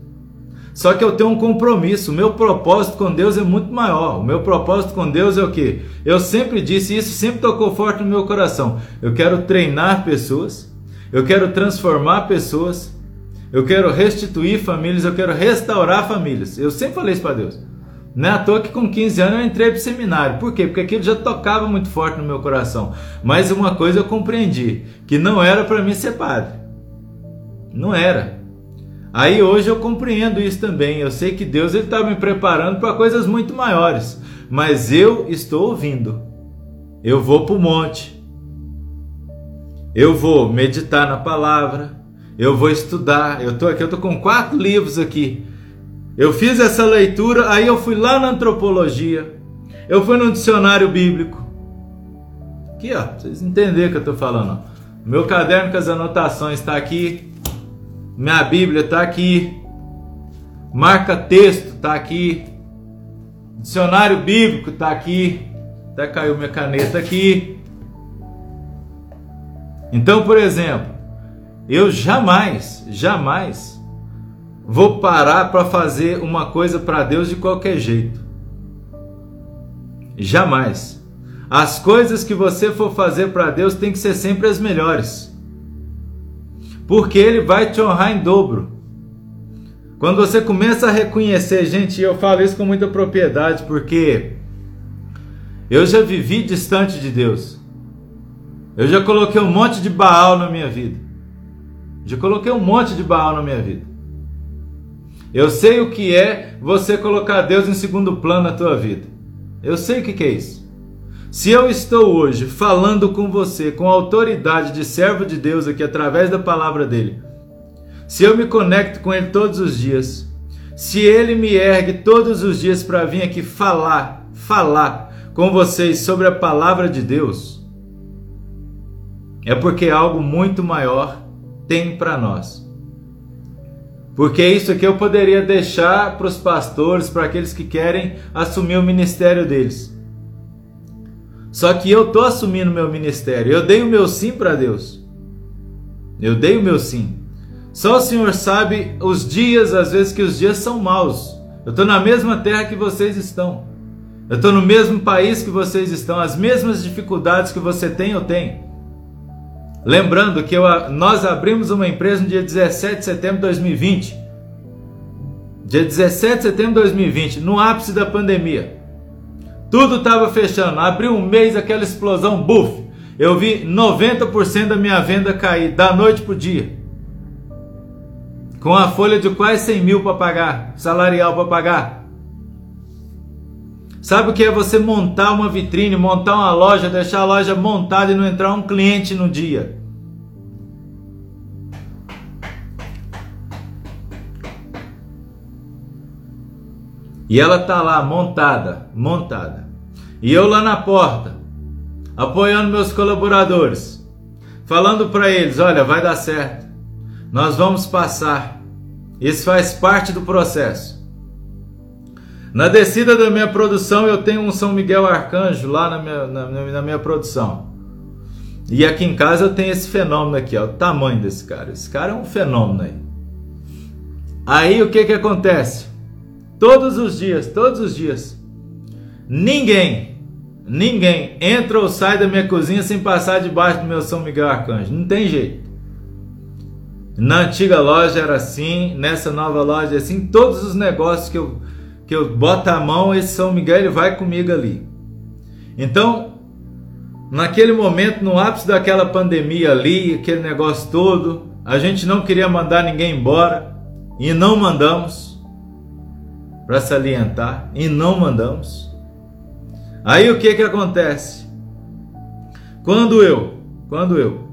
Só que eu tenho um compromisso. O meu propósito com Deus é muito maior. O meu propósito com Deus é o que? Eu sempre disse isso, sempre tocou forte no meu coração. Eu quero treinar pessoas, eu quero transformar pessoas, eu quero restituir famílias, eu quero restaurar famílias. Eu sempre falei isso para Deus. Não é à toa que com 15 anos eu entrei para seminário. Por quê? Porque aquilo já tocava muito forte no meu coração. Mas uma coisa eu compreendi, que não era para mim ser padre. Não era. Aí hoje eu compreendo isso também. Eu sei que Deus está me preparando para coisas muito maiores. Mas eu estou ouvindo. Eu vou para o monte. Eu vou meditar na palavra eu vou estudar. Eu tô aqui, eu tô com quatro livros aqui. Eu fiz essa leitura, aí eu fui lá na antropologia. Eu fui no dicionário bíblico. Aqui, ó, pra vocês entenderem o que eu tô falando. Ó. Meu caderno com as anotações está aqui. Minha Bíblia está aqui. Marca texto está aqui. Dicionário bíblico está aqui. Até caiu minha caneta aqui. Então, por exemplo, eu jamais, jamais vou parar para fazer uma coisa para Deus de qualquer jeito. Jamais. As coisas que você for fazer para Deus tem que ser sempre as melhores. Porque ele vai te honrar em dobro. Quando você começa a reconhecer, gente, eu falo isso com muita propriedade, porque eu já vivi distante de Deus. Eu já coloquei um monte de Baal na minha vida. Já coloquei um monte de Baal na minha vida. Eu sei o que é você colocar Deus em segundo plano na tua vida. Eu sei o que é isso. Se eu estou hoje falando com você com autoridade de servo de Deus aqui através da palavra dele, se eu me conecto com ele todos os dias, se ele me ergue todos os dias para vir aqui falar, falar com vocês sobre a palavra de Deus, é porque é algo muito maior tem para nós. Porque isso aqui eu poderia deixar para os pastores, para aqueles que querem assumir o ministério deles. Só que eu tô assumindo meu ministério. Eu dei o meu sim para Deus. Eu dei o meu sim. Só o Senhor sabe os dias, às vezes que os dias são maus. Eu estou na mesma terra que vocês estão. Eu estou no mesmo país que vocês estão. As mesmas dificuldades que você tem, eu tenho. Lembrando que eu, nós abrimos uma empresa no dia 17 de setembro de 2020. Dia 17 de setembro de 2020, no ápice da pandemia. Tudo estava fechando. Abriu um mês, aquela explosão, buf. Eu vi 90% da minha venda cair da noite para o dia. Com a folha de quase 100 mil para pagar, salarial para pagar. Sabe o que é você montar uma vitrine, montar uma loja, deixar a loja montada e não entrar um cliente no dia? E ela tá lá montada, montada. E eu lá na porta, apoiando meus colaboradores, falando para eles, olha, vai dar certo. Nós vamos passar. Isso faz parte do processo. Na descida da minha produção, eu tenho um São Miguel Arcanjo lá na minha, na, na minha produção. E aqui em casa eu tenho esse fenômeno aqui, ó, o tamanho desse cara. Esse cara é um fenômeno aí. Aí o que que acontece? Todos os dias, todos os dias, ninguém, ninguém entra ou sai da minha cozinha sem passar debaixo do meu São Miguel Arcanjo. Não tem jeito. Na antiga loja era assim, nessa nova loja é assim, todos os negócios que eu que eu boto a mão, esse São Miguel ele vai comigo ali. Então, naquele momento, no ápice daquela pandemia ali, aquele negócio todo, a gente não queria mandar ninguém embora e não mandamos para salientar e não mandamos. Aí o que que acontece? Quando eu, quando eu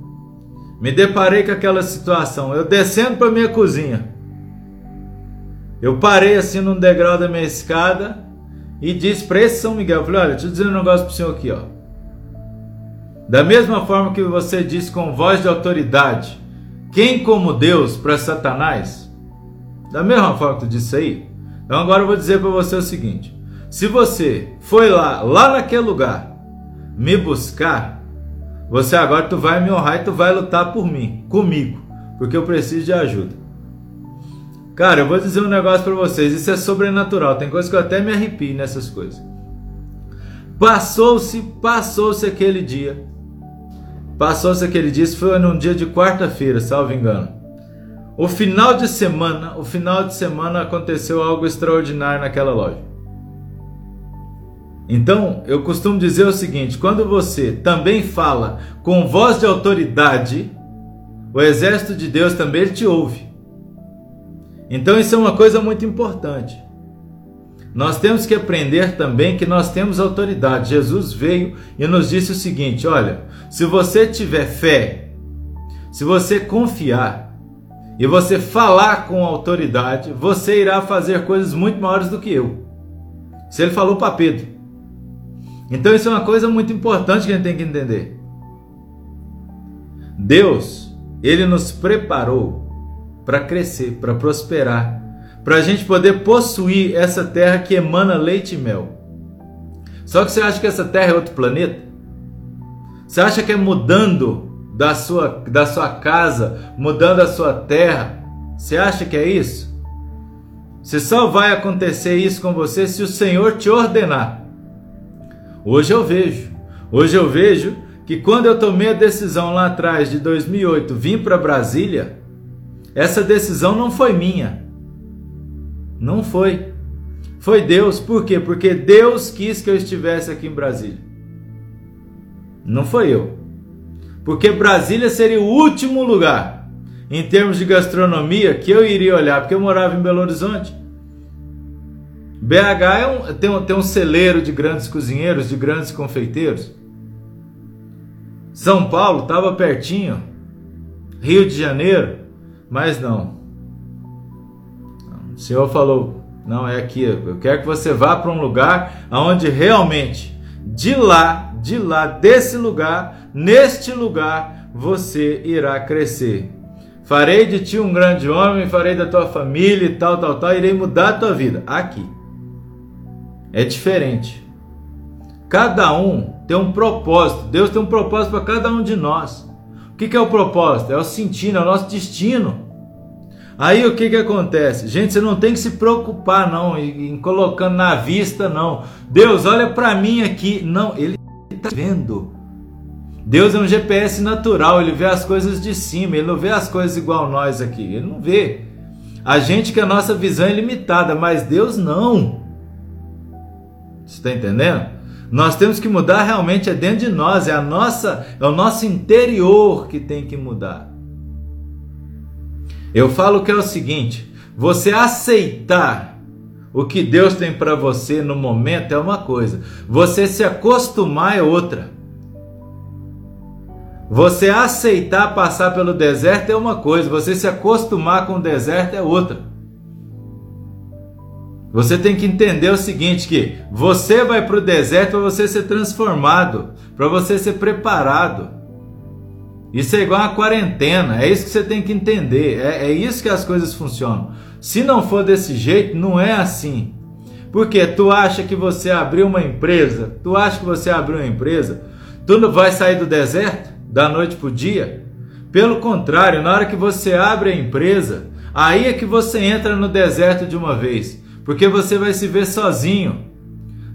me deparei com aquela situação, eu descendo para minha cozinha, eu parei assim num degrau da minha escada e disse para esse São Miguel, falei, olha, deixa eu dizer um negócio pro senhor aqui, ó. Da mesma forma que você disse com voz de autoridade, quem como Deus para Satanás? Da mesma forma que tu disse aí? Então agora eu vou dizer para você o seguinte: se você foi lá, lá naquele lugar, me buscar, você agora tu vai me honrar e tu vai lutar por mim, comigo, porque eu preciso de ajuda. Cara, eu vou dizer um negócio para vocês, isso é sobrenatural, tem coisas que eu até me arrepio nessas coisas. Passou-se, passou-se aquele dia. Passou-se aquele dia, isso foi num dia de quarta-feira, salvo engano. O final de semana, o final de semana aconteceu algo extraordinário naquela loja. Então, eu costumo dizer o seguinte: quando você também fala com voz de autoridade, o exército de Deus também te ouve. Então isso é uma coisa muito importante. Nós temos que aprender também que nós temos autoridade. Jesus veio e nos disse o seguinte: olha, se você tiver fé, se você confiar e você falar com autoridade, você irá fazer coisas muito maiores do que eu. Se ele falou para Pedro. Então isso é uma coisa muito importante que a gente tem que entender. Deus, ele nos preparou para crescer, para prosperar, para a gente poder possuir essa terra que emana leite e mel. Só que você acha que essa terra é outro planeta? Você acha que é mudando da sua, da sua casa, mudando a sua terra? Você acha que é isso? Você só vai acontecer isso com você se o Senhor te ordenar. Hoje eu vejo, hoje eu vejo que quando eu tomei a decisão lá atrás de 2008, vim para Brasília, essa decisão não foi minha. Não foi. Foi Deus. Por quê? Porque Deus quis que eu estivesse aqui em Brasília. Não foi eu. Porque Brasília seria o último lugar, em termos de gastronomia, que eu iria olhar, porque eu morava em Belo Horizonte. BH é um, tem, tem um celeiro de grandes cozinheiros, de grandes confeiteiros. São Paulo estava pertinho. Rio de Janeiro mas não. O Senhor falou: não é aqui. Eu quero que você vá para um lugar aonde realmente, de lá, de lá, desse lugar, neste lugar, você irá crescer. Farei de ti um grande homem, farei da tua família e tal, tal, tal, irei mudar a tua vida. Aqui. É diferente. Cada um tem um propósito. Deus tem um propósito para cada um de nós. Que, que é o propósito? É o sentido, é o nosso destino. Aí o que que acontece? Gente, você não tem que se preocupar não em, em colocando na vista não. Deus, olha para mim aqui. Não, ele está vendo. Deus é um GPS natural, ele vê as coisas de cima, ele não vê as coisas igual nós aqui, ele não vê. A gente que a nossa visão é limitada, mas Deus não. Você está entendendo? Nós temos que mudar realmente é dentro de nós, é a nossa, é o nosso interior que tem que mudar. Eu falo que é o seguinte: você aceitar o que Deus tem para você no momento é uma coisa, você se acostumar é outra. Você aceitar passar pelo deserto é uma coisa, você se acostumar com o deserto é outra. Você tem que entender o seguinte: que você vai para o deserto para você ser transformado, para você ser preparado. Isso é igual a quarentena, é isso que você tem que entender, é, é isso que as coisas funcionam. Se não for desse jeito, não é assim. Porque tu acha que você abriu uma empresa, tu acha que você abriu uma empresa, tu não vai sair do deserto da noite para o dia? Pelo contrário, na hora que você abre a empresa, aí é que você entra no deserto de uma vez, porque você vai se ver sozinho.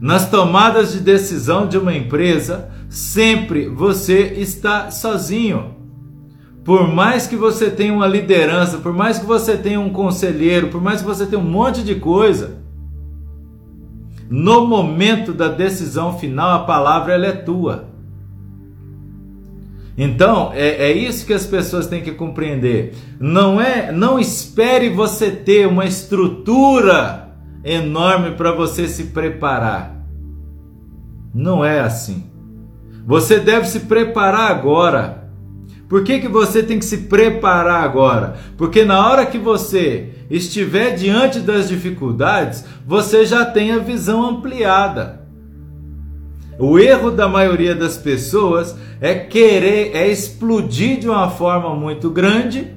Nas tomadas de decisão de uma empresa, sempre você está sozinho. Por mais que você tenha uma liderança, por mais que você tenha um conselheiro, por mais que você tenha um monte de coisa, no momento da decisão final a palavra ela é tua. Então é, é isso que as pessoas têm que compreender. Não é, não espere você ter uma estrutura enorme para você se preparar. Não é assim. Você deve se preparar agora. Por que, que você tem que se preparar agora? Porque na hora que você estiver diante das dificuldades, você já tem a visão ampliada. O erro da maioria das pessoas é querer, é explodir de uma forma muito grande,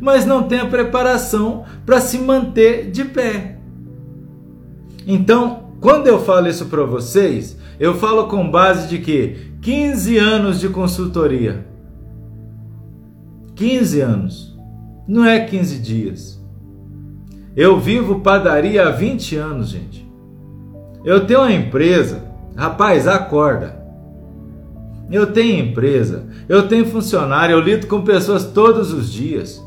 mas não tem a preparação para se manter de pé. Então, quando eu falo isso para vocês, eu falo com base de que 15 anos de consultoria. 15 anos. Não é 15 dias. Eu vivo padaria há 20 anos, gente. Eu tenho uma empresa. Rapaz, acorda. Eu tenho empresa, eu tenho funcionário, eu lido com pessoas todos os dias.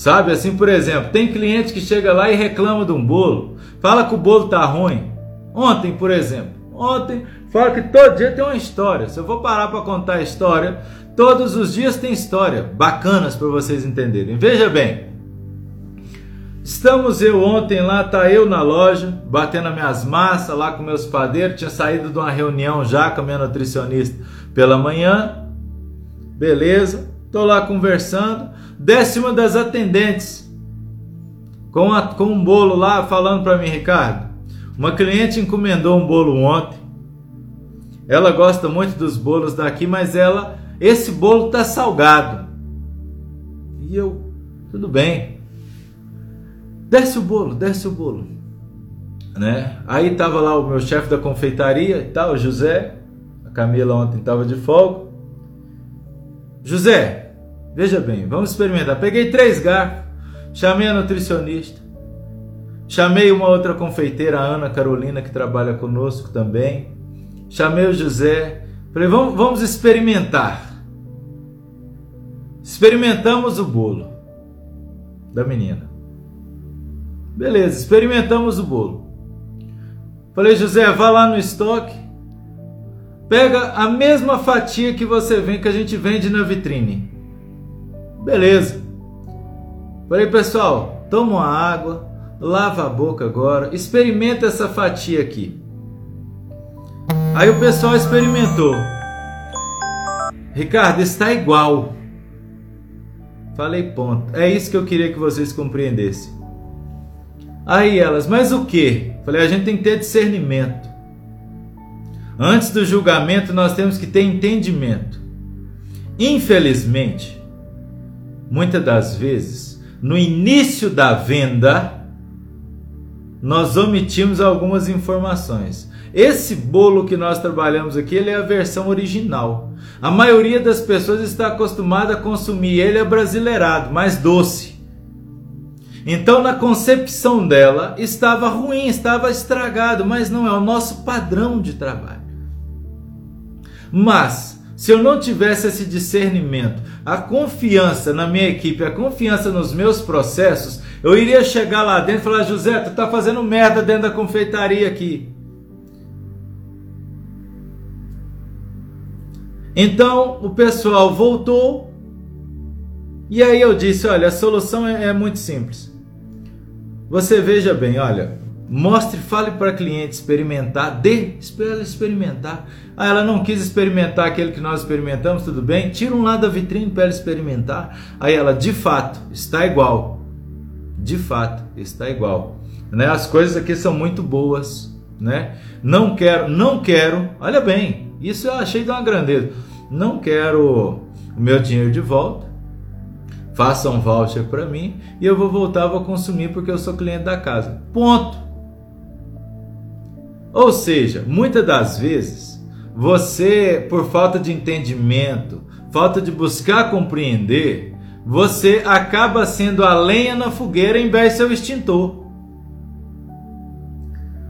Sabe, assim, por exemplo, tem cliente que chega lá e reclama de um bolo, fala que o bolo tá ruim. Ontem, por exemplo, ontem Fala que todo dia tem uma história. Se eu vou parar para contar a história, todos os dias tem história bacanas para vocês entenderem. Veja bem. Estamos eu ontem lá, tá eu na loja, batendo as minhas massas lá com meus padeiros, tinha saído de uma reunião já com a minha nutricionista pela manhã. Beleza? Tô lá conversando, décima das atendentes com, a, com um bolo lá falando para mim, Ricardo. Uma cliente encomendou um bolo ontem ela gosta muito dos bolos daqui, mas ela, esse bolo tá salgado. E eu, tudo bem. Desce o bolo, desce o bolo. Né? Aí tava lá o meu chefe da confeitaria e tal, José. A Camila ontem tava de folga. José, veja bem, vamos experimentar. Peguei três garfos, chamei a nutricionista, chamei uma outra confeiteira, a Ana Carolina, que trabalha conosco também chamei o José, falei, vamos, vamos experimentar. Experimentamos o bolo da menina. Beleza, experimentamos o bolo. Falei, José, vá lá no estoque, pega a mesma fatia que você vem que a gente vende na vitrine. Beleza. Falei, pessoal, toma uma água, lava a boca agora, experimenta essa fatia aqui. Aí o pessoal experimentou. Ricardo, está igual. Falei, ponto. É isso que eu queria que vocês compreendessem. Aí elas, mas o que? Falei, a gente tem que ter discernimento. Antes do julgamento, nós temos que ter entendimento. Infelizmente, muitas das vezes, no início da venda, nós omitimos algumas informações. Esse bolo que nós trabalhamos aqui, ele é a versão original. A maioria das pessoas está acostumada a consumir ele brasileirado, mais doce. Então, na concepção dela, estava ruim, estava estragado, mas não é o nosso padrão de trabalho. Mas, se eu não tivesse esse discernimento, a confiança na minha equipe, a confiança nos meus processos, eu iria chegar lá dentro e falar: José, tu tá fazendo merda dentro da confeitaria aqui. Então o pessoal voltou e aí eu disse: olha, a solução é, é muito simples. Você veja bem, olha, mostre, fale para cliente experimentar, dê para ela experimentar. Ah, ela não quis experimentar aquele que nós experimentamos, tudo bem? Tira um lado da vitrine para ela experimentar. Aí ela, de fato, está igual. De fato, está igual. Né? As coisas aqui são muito boas, né? Não quero, não quero. Olha bem, isso eu achei de uma grandeza. Não quero o meu dinheiro de volta. Faça um voucher para mim e eu vou voltar, vou consumir porque eu sou cliente da casa. Ponto. Ou seja, muitas das vezes você, por falta de entendimento, falta de buscar compreender, você acaba sendo a lenha na fogueira em vez de ser o extintor.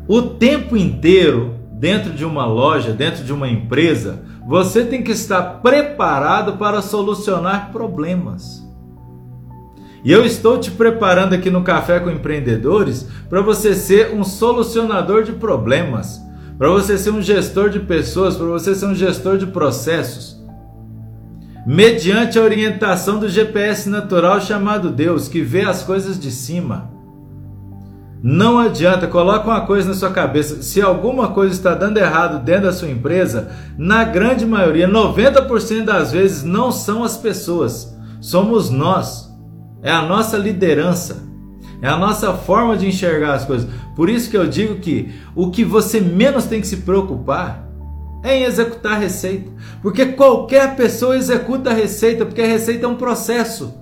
O tempo inteiro dentro de uma loja, dentro de uma empresa, você tem que estar preparado para solucionar problemas. E eu estou te preparando aqui no Café com Empreendedores para você ser um solucionador de problemas, para você ser um gestor de pessoas, para você ser um gestor de processos. Mediante a orientação do GPS natural chamado Deus, que vê as coisas de cima. Não adianta, coloca uma coisa na sua cabeça. Se alguma coisa está dando errado dentro da sua empresa, na grande maioria, 90% das vezes, não são as pessoas, somos nós. É a nossa liderança, é a nossa forma de enxergar as coisas. Por isso que eu digo que o que você menos tem que se preocupar é em executar a receita, porque qualquer pessoa executa a receita, porque a receita é um processo.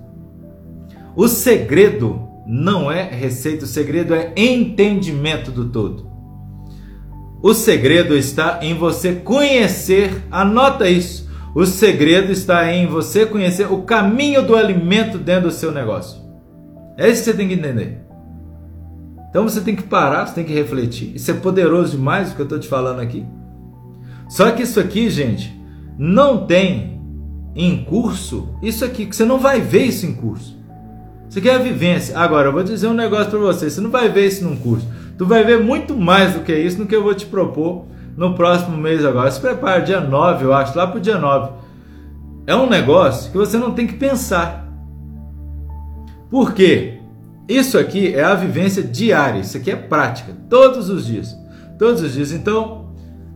O segredo não é receita, o segredo é entendimento do todo. O segredo está em você conhecer, anota isso. O segredo está em você conhecer o caminho do alimento dentro do seu negócio. É isso que você tem que entender. Então você tem que parar, você tem que refletir. Isso é poderoso demais o que eu estou te falando aqui. Só que isso aqui, gente, não tem em curso isso aqui, que você não vai ver isso em curso. Você quer a vivência. Agora, eu vou dizer um negócio para você. Você não vai ver isso num curso. Tu vai ver muito mais do que isso no que eu vou te propor no próximo mês agora. Se prepara, dia 9, eu acho, lá pro dia 9. É um negócio que você não tem que pensar. Por quê? Isso aqui é a vivência diária. Isso aqui é prática. Todos os dias. Todos os dias. Então,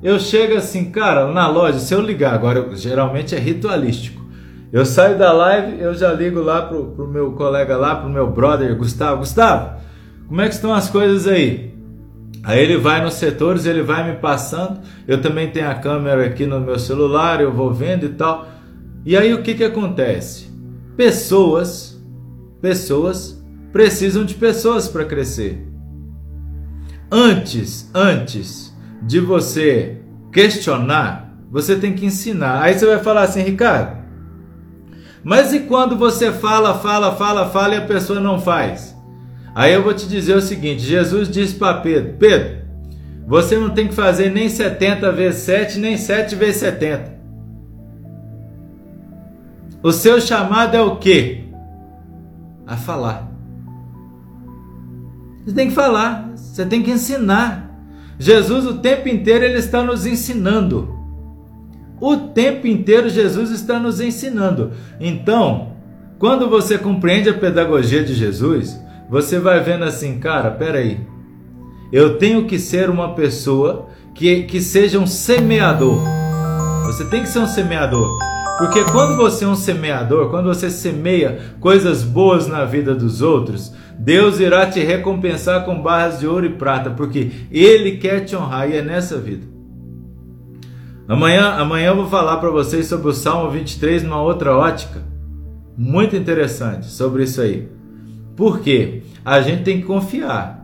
eu chego assim, cara, na loja, se eu ligar agora, geralmente é ritualístico. Eu saio da live, eu já ligo lá pro, pro meu colega lá, pro meu brother Gustavo. Gustavo, como é que estão as coisas aí? Aí ele vai nos setores, ele vai me passando. Eu também tenho a câmera aqui no meu celular, eu vou vendo e tal. E aí o que que acontece? Pessoas, pessoas precisam de pessoas para crescer. Antes, antes de você questionar, você tem que ensinar. Aí você vai falar assim, Ricardo, mas e quando você fala, fala, fala, fala e a pessoa não faz? Aí eu vou te dizer o seguinte: Jesus disse para Pedro: Pedro, você não tem que fazer nem 70 vezes 7, nem 7 vezes 70. O seu chamado é o quê? A falar. Você tem que falar, você tem que ensinar. Jesus o tempo inteiro ele está nos ensinando. O tempo inteiro Jesus está nos ensinando. Então, quando você compreende a pedagogia de Jesus, você vai vendo assim, cara, peraí, eu tenho que ser uma pessoa que, que seja um semeador. Você tem que ser um semeador. Porque quando você é um semeador, quando você semeia coisas boas na vida dos outros, Deus irá te recompensar com barras de ouro e prata, porque Ele quer te honrar e é nessa vida. Amanhã, amanhã eu vou falar para vocês sobre o Salmo 23 numa outra ótica. Muito interessante sobre isso aí. Por quê? A gente tem que confiar.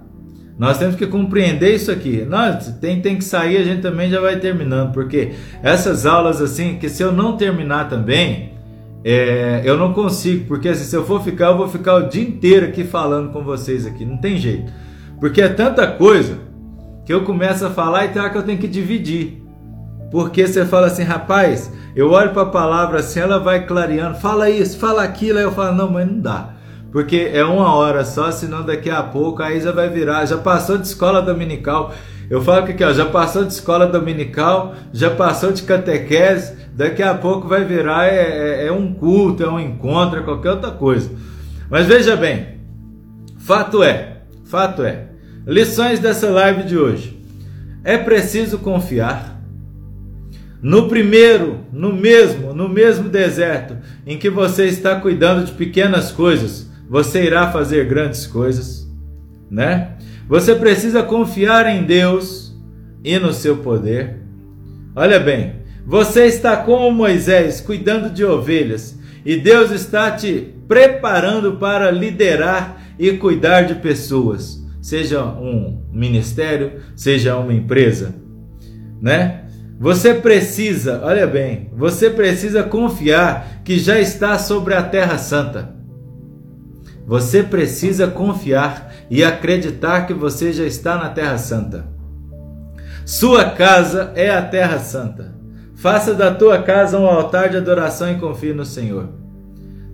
Nós temos que compreender isso aqui. Nós tem, tem que sair, a gente também já vai terminando, porque essas aulas assim, que se eu não terminar também, é, eu não consigo, porque assim, se eu for ficar, eu vou ficar o dia inteiro aqui falando com vocês aqui, não tem jeito. Porque é tanta coisa que eu começo a falar e tá que eu tenho que dividir. Porque você fala assim, rapaz, eu olho para a palavra assim, ela vai clareando, fala isso, fala aquilo, aí eu falo, não, mas não dá. Porque é uma hora só, senão daqui a pouco aí já vai virar, já passou de escola dominical. Eu falo que aqui, ó, já passou de escola dominical, já passou de catequese, daqui a pouco vai virar é, é, é um culto, é um encontro, é qualquer outra coisa. Mas veja bem, fato é, fato é, lições dessa live de hoje. É preciso confiar no primeiro, no mesmo, no mesmo deserto em que você está cuidando de pequenas coisas, você irá fazer grandes coisas, né? Você precisa confiar em Deus e no seu poder. Olha bem, você está como Moisés cuidando de ovelhas e Deus está te preparando para liderar e cuidar de pessoas, seja um ministério, seja uma empresa, né? Você precisa, olha bem, você precisa confiar que já está sobre a Terra Santa. Você precisa confiar e acreditar que você já está na Terra Santa. Sua casa é a Terra Santa. Faça da tua casa um altar de adoração e confie no Senhor.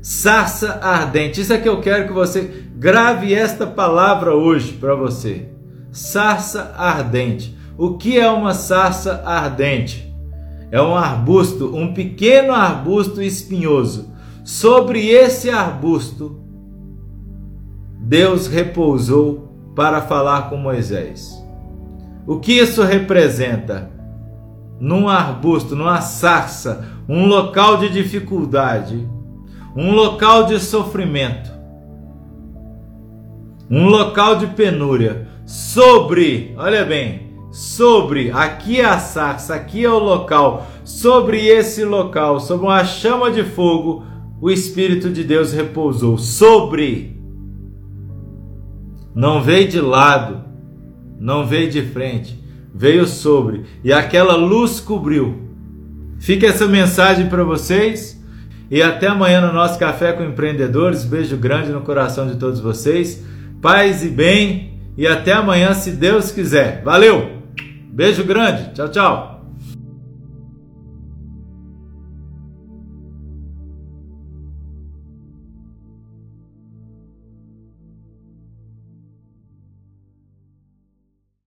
Sarça ardente. Isso é que eu quero que você grave esta palavra hoje para você. Sarça ardente. O que é uma sarça ardente? É um arbusto, um pequeno arbusto espinhoso. Sobre esse arbusto, Deus repousou para falar com Moisés. O que isso representa? Num arbusto, numa sarça, um local de dificuldade, um local de sofrimento, um local de penúria. Sobre, olha bem, sobre, aqui é a sarça, aqui é o local, sobre esse local, sobre uma chama de fogo, o Espírito de Deus repousou. Sobre. Não veio de lado, não veio de frente, veio sobre, e aquela luz cobriu. Fica essa mensagem para vocês. E até amanhã no nosso Café com Empreendedores. Beijo grande no coração de todos vocês. Paz e bem. E até amanhã, se Deus quiser. Valeu! Beijo grande. Tchau, tchau.